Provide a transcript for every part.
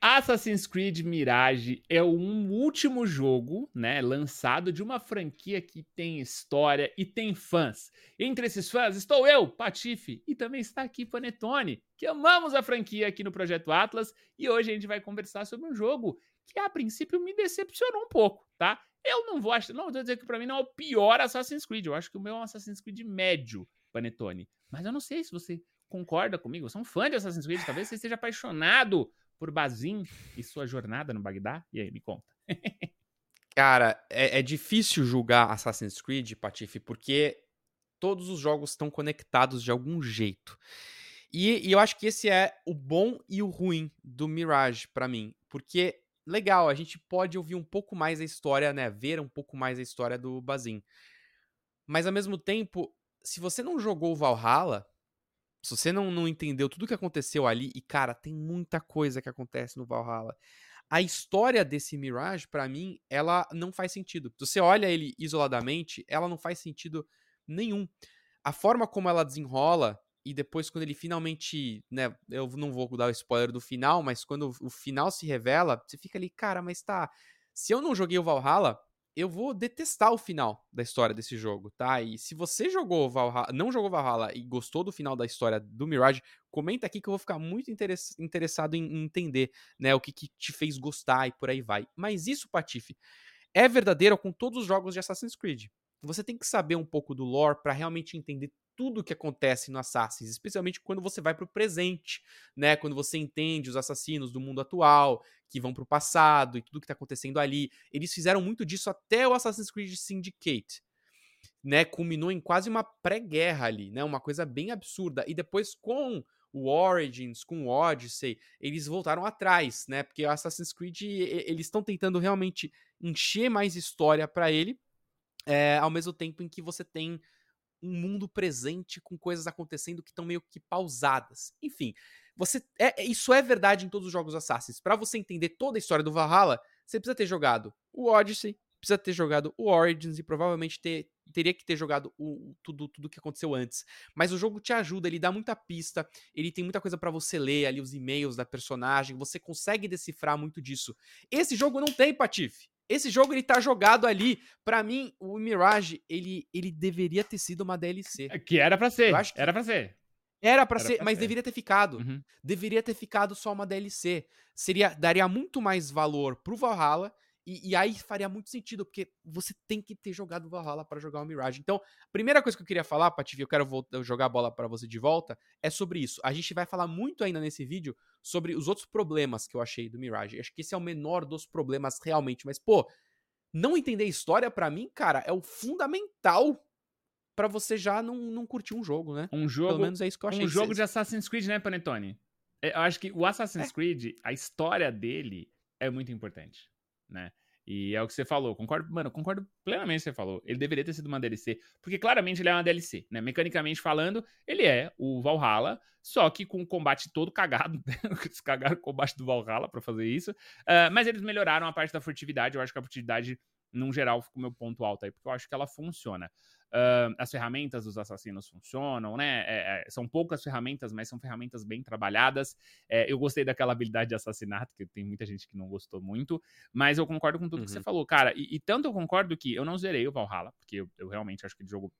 Assassin's Creed Mirage é o último jogo, né, lançado de uma franquia que tem história e tem fãs. Entre esses fãs estou eu, Patife, e também está aqui Panetone, que amamos a franquia aqui no Projeto Atlas, e hoje a gente vai conversar sobre um jogo que a princípio me decepcionou um pouco, tá? Eu não vou achar, não vou dizer que para mim não é o pior Assassin's Creed, eu acho que o meu é um Assassin's Creed médio, Panetone. Mas eu não sei se você concorda comigo, você é um fã de Assassin's Creed, talvez você esteja apaixonado por Bazin e sua jornada no Bagdá? E aí, me conta. Cara, é, é, difícil julgar Assassin's Creed, Patife, porque todos os jogos estão conectados de algum jeito. E, e, eu acho que esse é o bom e o ruim do Mirage para mim, porque legal, a gente pode ouvir um pouco mais a história, né, ver um pouco mais a história do Bazin. Mas ao mesmo tempo, se você não jogou Valhalla, se você não, não entendeu tudo que aconteceu ali, e cara, tem muita coisa que acontece no Valhalla. A história desse Mirage, para mim, ela não faz sentido. Se você olha ele isoladamente, ela não faz sentido nenhum. A forma como ela desenrola, e depois quando ele finalmente, né, eu não vou dar o spoiler do final, mas quando o final se revela, você fica ali, cara, mas tá, se eu não joguei o Valhalla, eu vou detestar o final da história desse jogo, tá? E se você jogou Valhalla, não jogou Valhalla e gostou do final da história do Mirage, comenta aqui que eu vou ficar muito interessado em entender, né, o que, que te fez gostar e por aí vai. Mas isso, Patife, é verdadeiro com todos os jogos de Assassin's Creed. Você tem que saber um pouco do lore para realmente entender tudo que acontece no Assassin's, especialmente quando você vai para o presente, né? Quando você entende os assassinos do mundo atual, que vão para o passado e tudo que está acontecendo ali. Eles fizeram muito disso até o Assassin's Creed Syndicate. Né, culminou em quase uma pré-guerra ali, né? Uma coisa bem absurda. E depois com o Origins, com o Odyssey, eles voltaram atrás, né? Porque o Assassin's Creed eles estão tentando realmente encher mais história para ele, é, ao mesmo tempo em que você tem um mundo presente com coisas acontecendo que estão meio que pausadas. Enfim, você é, é, isso é verdade em todos os jogos Assassins. Para você entender toda a história do Valhalla, você precisa ter jogado o Odyssey, precisa ter jogado o Origins e provavelmente ter, teria que ter jogado o, tudo tudo que aconteceu antes. Mas o jogo te ajuda, ele dá muita pista, ele tem muita coisa para você ler ali os e-mails da personagem, você consegue decifrar muito disso. Esse jogo não tem, Patife. Esse jogo ele tá jogado ali. Para mim, o Mirage, ele, ele deveria ter sido uma DLC. É, que era para ser. que era para ser. Era para ser, pra mas ser. deveria ter ficado. Uhum. Deveria ter ficado só uma DLC. Seria daria muito mais valor pro Valhalla e, e, aí faria muito sentido, porque você tem que ter jogado Valhalla para jogar o Mirage. Então, a primeira coisa que eu queria falar, Pativi, eu quero voltar, jogar a bola para você de volta, é sobre isso. A gente vai falar muito ainda nesse vídeo sobre os outros problemas que eu achei do Mirage. Acho que esse é o menor dos problemas realmente, mas pô, não entender história para mim, cara, é o fundamental para você já não, não curtir um jogo, né? Um jogo, Pelo menos é isso que eu achei. Um jogo de Assassin's Creed, né, Panetone? É, eu acho que o Assassin's é. Creed, a história dele é muito importante né? E é o que você falou, concordo, mano, concordo plenamente com o que você falou. Ele deveria ter sido uma DLC, porque claramente ele é uma DLC, né? Mecanicamente falando, ele é o Valhalla, só que com o combate todo cagado. eles cagaram o combate do Valhalla para fazer isso. Uh, mas eles melhoraram a parte da furtividade. Eu acho que a furtividade, num geral, ficou meu ponto alto aí, porque eu acho que ela funciona. Uh, as ferramentas dos assassinos funcionam, né? É, é, são poucas ferramentas, mas são ferramentas bem trabalhadas. É, eu gostei daquela habilidade de assassinato, que tem muita gente que não gostou muito, mas eu concordo com tudo uhum. que você uhum. falou, cara. E, e, tanto eu concordo que eu não zerei o Valhalla, porque eu, eu realmente acho que o jogo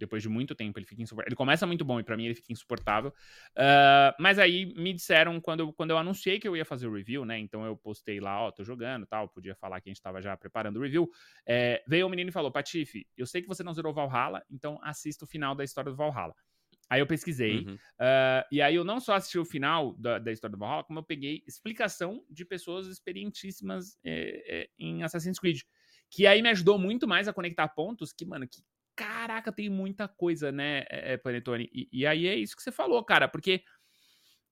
depois de muito tempo, ele fica insuportável. Ele começa muito bom e para mim ele fica insuportável. Uh, mas aí me disseram, quando eu, quando eu anunciei que eu ia fazer o review, né? Então eu postei lá, ó, tô jogando tal, podia falar que a gente tava já preparando o review. É, veio o menino e falou: Patife, eu sei que você não zerou Valhalla, então assista o final da história do Valhalla. Aí eu pesquisei. Uhum. Uh, e aí eu não só assisti o final da, da, história do Valhalla, como eu peguei explicação de pessoas experientíssimas é, é, em Assassin's Creed. Que aí me ajudou muito mais a conectar pontos que, mano, que caraca, tem muita coisa, né, é, Panetone? E, e, aí é isso que você falou, cara, porque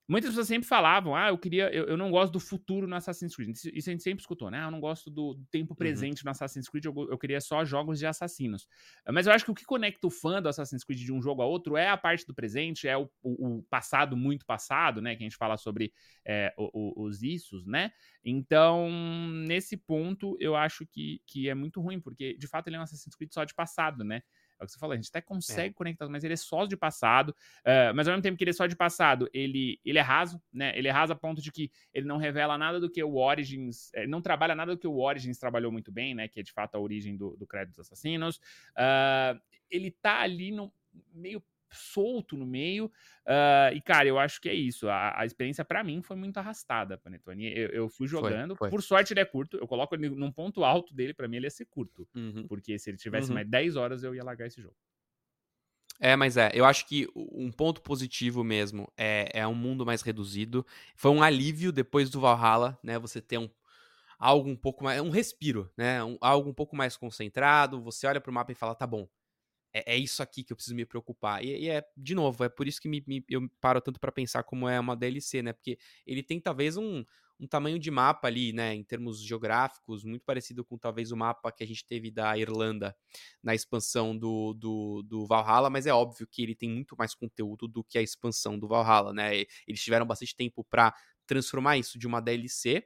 muitas pessoas sempre falavam, ah, eu queria, eu, eu não gosto do futuro no Assassin's Creed. Isso, isso, a gente sempre escutou, né? Ah, eu não gosto do, do tempo uhum. presente uhum. no Assassin's Creed, eu, eu, queria só jogos de assassinos. Mas eu acho que o que conecta o fã do Assassin's Creed de um jogo a outro é a parte do presente, é o, o, o passado muito passado, né? Que a gente fala sobre é, os issos, né? Então, nesse ponto, eu acho que, que é muito ruim, porque de fato ele é um Assassin's Creed só de passado, né? É o que você falou, a gente até consegue é. conectar, mas ele é só de passado. Uh, mas ao mesmo tempo que ele é só de passado, ele, ele é raso, né? Ele é raso a ponto de que ele não revela nada do que o Origins. Ele não trabalha nada do que o Origins trabalhou muito bem, né? Que é de fato a origem do, do Crédito dos Assassinos. Uh, ele tá ali no meio solto no meio. Uh, e, cara, eu acho que é isso. A, a experiência, para mim, foi muito arrastada, Panetone. Eu, eu fui jogando. Foi, foi. Por sorte, ele é curto. Eu coloco ele num ponto alto dele, para mim, ele ia ser curto. Uhum. Porque se ele tivesse uhum. mais 10 horas, eu ia largar esse jogo. É, mas é, eu acho que um ponto positivo mesmo é, é um mundo mais reduzido. Foi um alívio depois do Valhalla, né? Você ter um, algo um pouco mais. um respiro, né? Um, algo um pouco mais concentrado. Você olha pro mapa e fala, tá bom, é, é, isso aqui que eu preciso me preocupar. E, e é, de novo, é por isso que me, me, eu paro tanto para pensar como é uma DLC, né? Porque ele tem talvez um, um tamanho de mapa ali, né? Em termos geográficos, muito parecido com talvez o mapa que a gente teve da Irlanda na expansão do, do, do Valhalla, mas é óbvio que ele tem muito mais conteúdo do que a expansão do Valhalla, né? Eles tiveram bastante tempo para transformar isso de uma DLC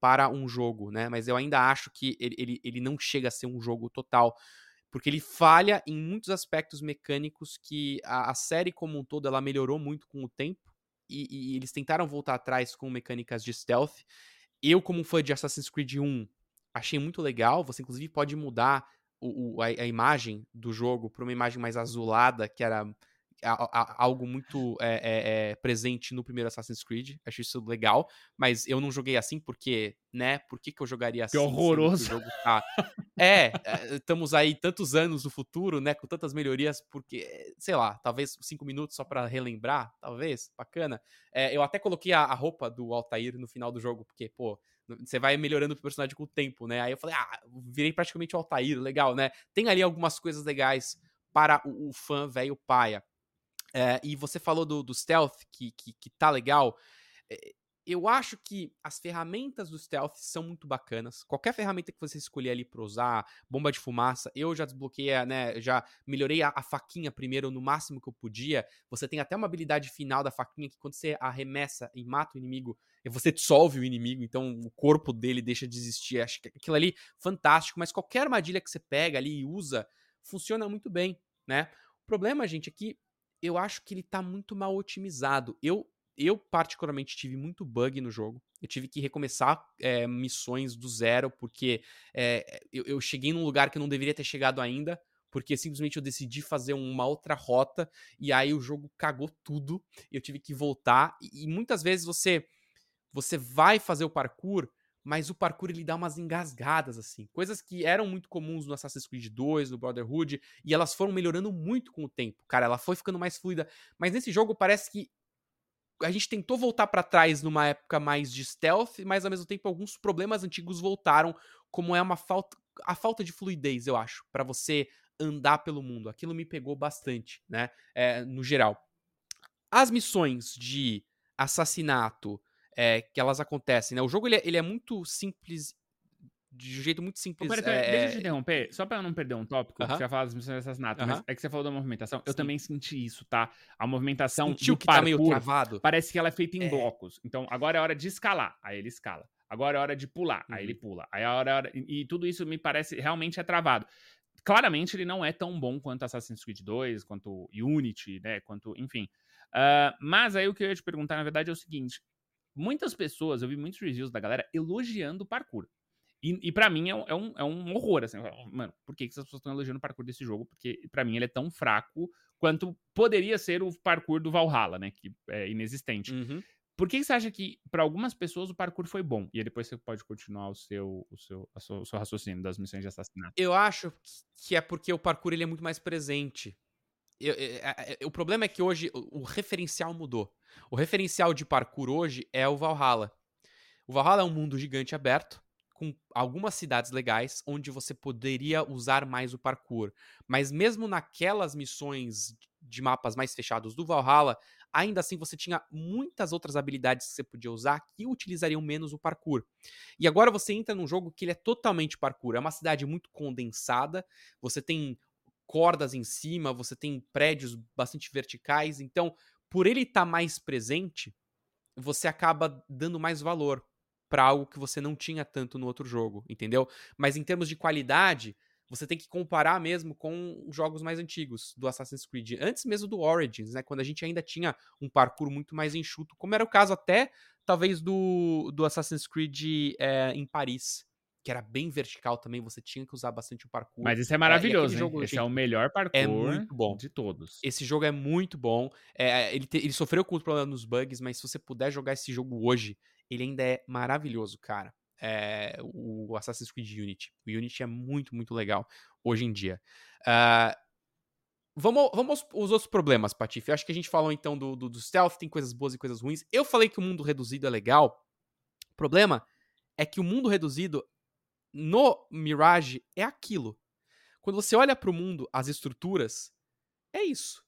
para um jogo, né? Mas eu ainda acho que ele, ele, ele não chega a ser um jogo total porque ele falha em muitos aspectos mecânicos que a, a série como um todo ela melhorou muito com o tempo e, e, eles tentaram voltar atrás com mecânicas de stealth. Eu, como fã de Assassin's Creed 1, achei muito legal. Você, inclusive, pode mudar o, o, a, a, imagem do jogo para uma imagem mais azulada, que era algo muito é, é, é, presente no primeiro Assassin's Creed. Acho isso legal. Mas eu não joguei assim porque, né? Por que, que eu jogaria assim? Que horroroso. Que tá... é, estamos aí tantos anos no futuro, né? Com tantas melhorias, porque, sei lá, talvez cinco minutos só para relembrar, talvez. Bacana. É, eu até coloquei a, a roupa do Altair no final do jogo, porque, pô, você vai melhorando o personagem com o tempo, né? Aí eu falei, ah, virei praticamente o Altair, legal, né? Tem ali algumas coisas legais para o, o fã velho paia. É, e você falou do, do stealth, que, que, que tá legal. É, eu acho que as ferramentas do stealth são muito bacanas. Qualquer ferramenta que você escolher ali para usar, bomba de fumaça, eu já desbloqueei, né? Já melhorei a, a, faquinha primeiro no máximo que eu podia. Você tem até uma habilidade final da faquinha que quando você arremessa e mata o inimigo, você dissolve o inimigo, então o corpo dele deixa de existir. Acho que aquilo ali fantástico, mas qualquer armadilha que você pega ali e usa funciona muito bem, né? O problema, gente, é que eu acho que ele tá muito mal otimizado. Eu, eu particularmente, tive muito bug no jogo. Eu tive que recomeçar é, missões do zero, porque é, eu, eu cheguei num lugar que eu não deveria ter chegado ainda porque simplesmente eu decidi fazer uma outra rota e aí o jogo cagou tudo. Eu tive que voltar e, e muitas vezes você você vai fazer o parkour mas o parkour ele dá umas engasgadas, assim. Coisas que eram muito comuns no Assassin's Creed 2, no Brotherhood, e elas foram melhorando muito com o tempo. Cara, ela foi ficando mais fluida. Mas nesse jogo parece que a gente tentou voltar para trás numa época mais de stealth, mas ao mesmo tempo alguns problemas antigos voltaram, como é uma falta a falta de fluidez, eu acho, para você andar pelo mundo. Aquilo me pegou bastante, né? É, no geral. As missões de assassinato, é, que elas acontecem, né? O jogo ele é, ele é muito simples de um jeito muito simples. Ô, pera, é... Deixa eu te interromper, só pra eu não perder um tópico, uh -huh. você vai falar das missões de assassinato, uh -huh. mas é que você falou da movimentação, Sim. eu também senti isso, tá? A movimentação Sentiu que parkour, tá meio travado. parece que ela é feita em é. blocos. Então, agora é hora de escalar, aí ele escala. Agora é hora de pular, uhum. aí ele uhum. pula. Aí é hora, e tudo isso me parece realmente é travado. Claramente ele não é tão bom quanto Assassin's Creed 2, quanto Unity, né, quanto, enfim. Uh, mas aí o que eu ia te perguntar, na verdade, é o seguinte: muitas pessoas, eu vi muitos reviews da galera elogiando o parkour. E, e para mim é um, é, um, é um horror, assim. Mano, por que, que essas pessoas estão elogiando o parkour desse jogo? Porque para mim ele é tão fraco quanto poderia ser o parkour do Valhalla, né? Que é inexistente. Uhum. Por que, que você acha que, para algumas pessoas, o parkour foi bom? E aí depois você pode continuar o seu, o seu, o seu raciocínio das missões de assassinato. Eu acho que é porque o parkour ele é muito mais presente. Eu, eu, eu, o problema é que hoje o, o referencial mudou. O referencial de parkour hoje é o Valhalla. O Valhalla é um mundo gigante aberto, com algumas cidades legais, onde você poderia usar mais o parkour. Mas mesmo naquelas missões de mapas mais fechados do Valhalla, ainda assim você tinha muitas outras habilidades que você podia usar que utilizariam menos o parkour. E agora você entra num jogo que ele é totalmente parkour. É uma cidade muito condensada, você tem cordas em cima, você tem prédios bastante verticais, então por ele estar tá mais presente, você acaba dando mais valor para algo que você não tinha tanto no outro jogo, entendeu? Mas em termos de qualidade, você tem que comparar mesmo com jogos mais antigos do Assassin's Creed, antes mesmo do Origins, né? Quando a gente ainda tinha um parkour muito mais enxuto, como era o caso até, talvez, do, do Assassin's Creed é, em Paris, que era bem vertical também, você tinha que usar bastante o parkour. Mas isso é maravilhoso, é, jogo, Esse gente, é o melhor parkour é muito bom. de todos. Esse jogo é muito bom. É, ele, te, ele sofreu com os problemas nos bugs, mas se você puder jogar esse jogo hoje, ele ainda é maravilhoso, cara é, o Assassin's Creed Unity. O Unity é muito, muito legal hoje em dia. Uh, vamos, vamos aos outros problemas, Patife. Eu acho que a gente falou então do, do, do stealth, tem coisas boas e coisas ruins. Eu falei que o mundo reduzido é legal. O problema é que o mundo reduzido no Mirage é aquilo. Quando você olha para o mundo, as estruturas, é isso.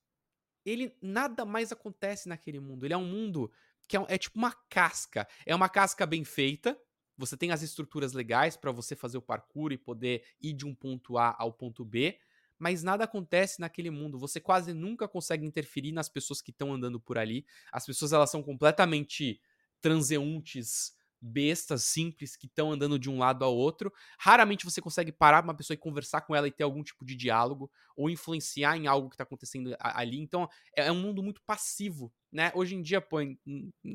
Ele nada mais acontece naquele mundo. Ele é um mundo que é, é tipo uma casca. É uma casca bem feita, você tem as estruturas legais para você fazer o parkour e poder ir de um ponto A ao ponto B, mas nada acontece naquele mundo. Você quase nunca consegue interferir nas pessoas que estão andando por ali. As pessoas elas são completamente transeuntes bestas simples que estão andando de um lado ao outro. Raramente você consegue parar uma pessoa e conversar com ela e ter algum tipo de diálogo ou influenciar em algo que está acontecendo ali. Então é, é um mundo muito passivo. Né? Hoje em dia, pô,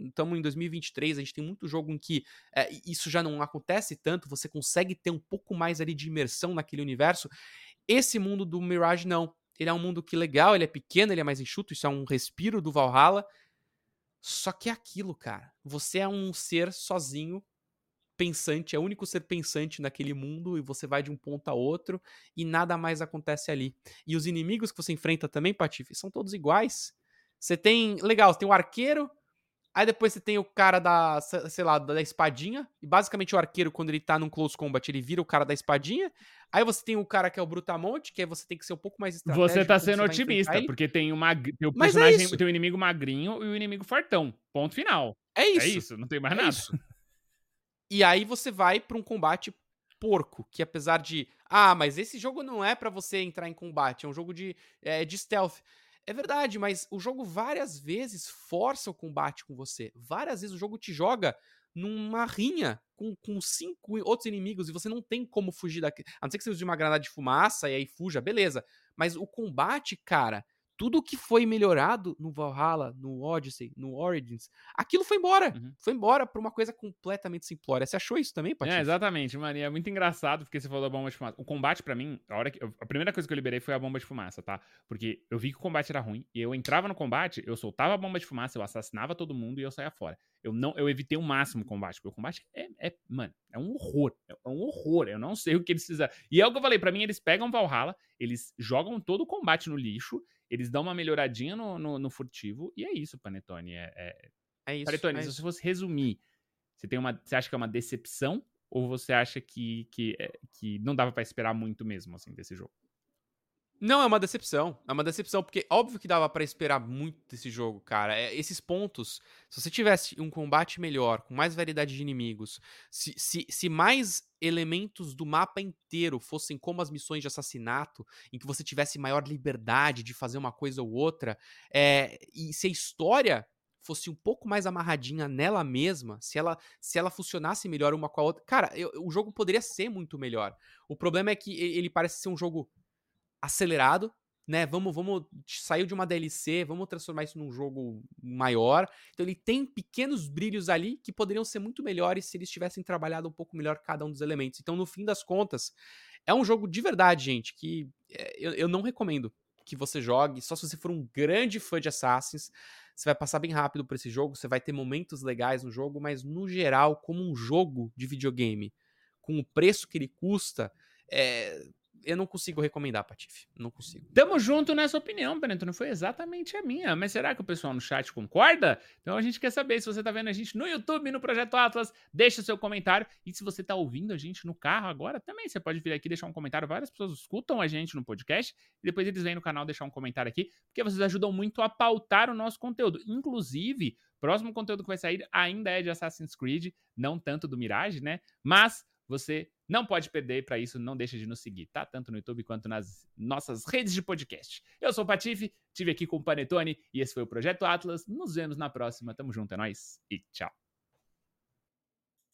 estamos em 2023, a gente tem muito jogo em que é, isso já não acontece tanto, você consegue ter um pouco mais ali de imersão naquele universo. Esse mundo do Mirage não. Ele é um mundo que legal, ele é pequeno, ele é mais enxuto, isso é um respiro do Valhalla, só que é aquilo, cara. Você é um ser sozinho, pensante, é o único ser pensante naquele mundo e você vai de um ponto a outro e nada mais acontece ali. E os inimigos que você enfrenta também, Patife, são todos iguais. Você tem, legal, você tem o arqueiro, aí depois você tem o cara da, sei lá, da espadinha, e basicamente o arqueiro, quando ele tá num close combat, ele vira o cara da espadinha, Aí você tem o cara que é o Brutamonte, que aí você tem que ser um pouco mais estratégico. Você tá sendo otimista, porque tem, uma, tem o é personagem, é tem o inimigo magrinho e o inimigo fortão. Ponto final. É isso. É isso, não tem mais é nada. Isso. E aí você vai para um combate porco, que apesar de, ah, mas esse jogo não é para você entrar em combate, é um jogo de, é, de stealth. É verdade, mas o jogo várias vezes força o combate com você. Várias vezes o jogo te joga numa rinha com, com cinco outros inimigos e você não tem como fugir daqui. A não ser que você use uma granada de fumaça e aí fuja, beleza. Mas o combate, cara, tudo que foi melhorado no Valhalla, no Odyssey, no Origins, aquilo foi embora. Uhum. Foi embora pra uma coisa completamente simplória. Você achou isso também, Patife? É, exatamente, mano. E é muito engraçado porque você falou da bomba de fumaça. O combate, para mim, a, hora que, a primeira coisa que eu liberei foi a bomba de fumaça, tá? Porque eu vi que o combate era ruim e eu entrava no combate, eu soltava a bomba de fumaça, eu assassinava todo mundo e eu saía fora. Eu não, eu evitei o máximo o combate, porque o combate é, é mano, é um horror. É um horror. Eu não sei o que eles fizeram. E é o que eu falei, para mim, eles pegam Valhalla, eles jogam todo o combate no lixo eles dão uma melhoradinha no, no, no furtivo e é isso, Panetone. É, é... é isso. Panetone, é se você fosse resumir, você, tem uma, você acha que é uma decepção ou você acha que, que, é, que não dava para esperar muito mesmo, assim, desse jogo? Não, é uma decepção. É uma decepção, porque óbvio que dava para esperar muito desse jogo, cara. É, esses pontos, se você tivesse um combate melhor, com mais variedade de inimigos, se, se, se mais elementos do mapa inteiro fossem como as missões de assassinato, em que você tivesse maior liberdade de fazer uma coisa ou outra, é, e se a história fosse um pouco mais amarradinha nela mesma, se ela se ela funcionasse melhor uma com a outra, cara, eu, o jogo poderia ser muito melhor. O problema é que ele parece ser um jogo acelerado, né? Vamos, vamos saiu de uma DLC, vamos transformar isso num jogo maior. Então ele tem pequenos brilhos ali que poderiam ser muito melhores se eles tivessem trabalhado um pouco melhor cada um dos elementos. Então no fim das contas é um jogo de verdade, gente, que é, eu, eu não recomendo que você jogue. Só se você for um grande fã de Assassins, você vai passar bem rápido por esse jogo. Você vai ter momentos legais no jogo, mas no geral, como um jogo de videogame, com o preço que ele custa, é, eu não consigo recomendar, Patife. Não consigo. Tamo junto nessa opinião, Bento. Não foi exatamente a minha. Mas será que o pessoal no chat concorda? Então a gente quer saber se você tá vendo a gente no YouTube, no Projeto Atlas, deixa o seu comentário. E se você tá ouvindo a gente no carro agora, também você pode vir aqui deixar um comentário. Várias pessoas escutam a gente no podcast e depois eles vêm no canal deixar um comentário aqui, porque vocês ajudam muito a pautar o nosso conteúdo. Inclusive, próximo conteúdo que vai sair ainda é de Assassin's Creed, não tanto do Mirage, né? Mas você não pode perder, para isso não deixa de nos seguir, tá? Tanto no YouTube quanto nas nossas redes de podcast. Eu sou o Patife, estive aqui com o Panetone e esse foi o Projeto Atlas. Nos vemos na próxima. Tamo junto, é nóis e tchau.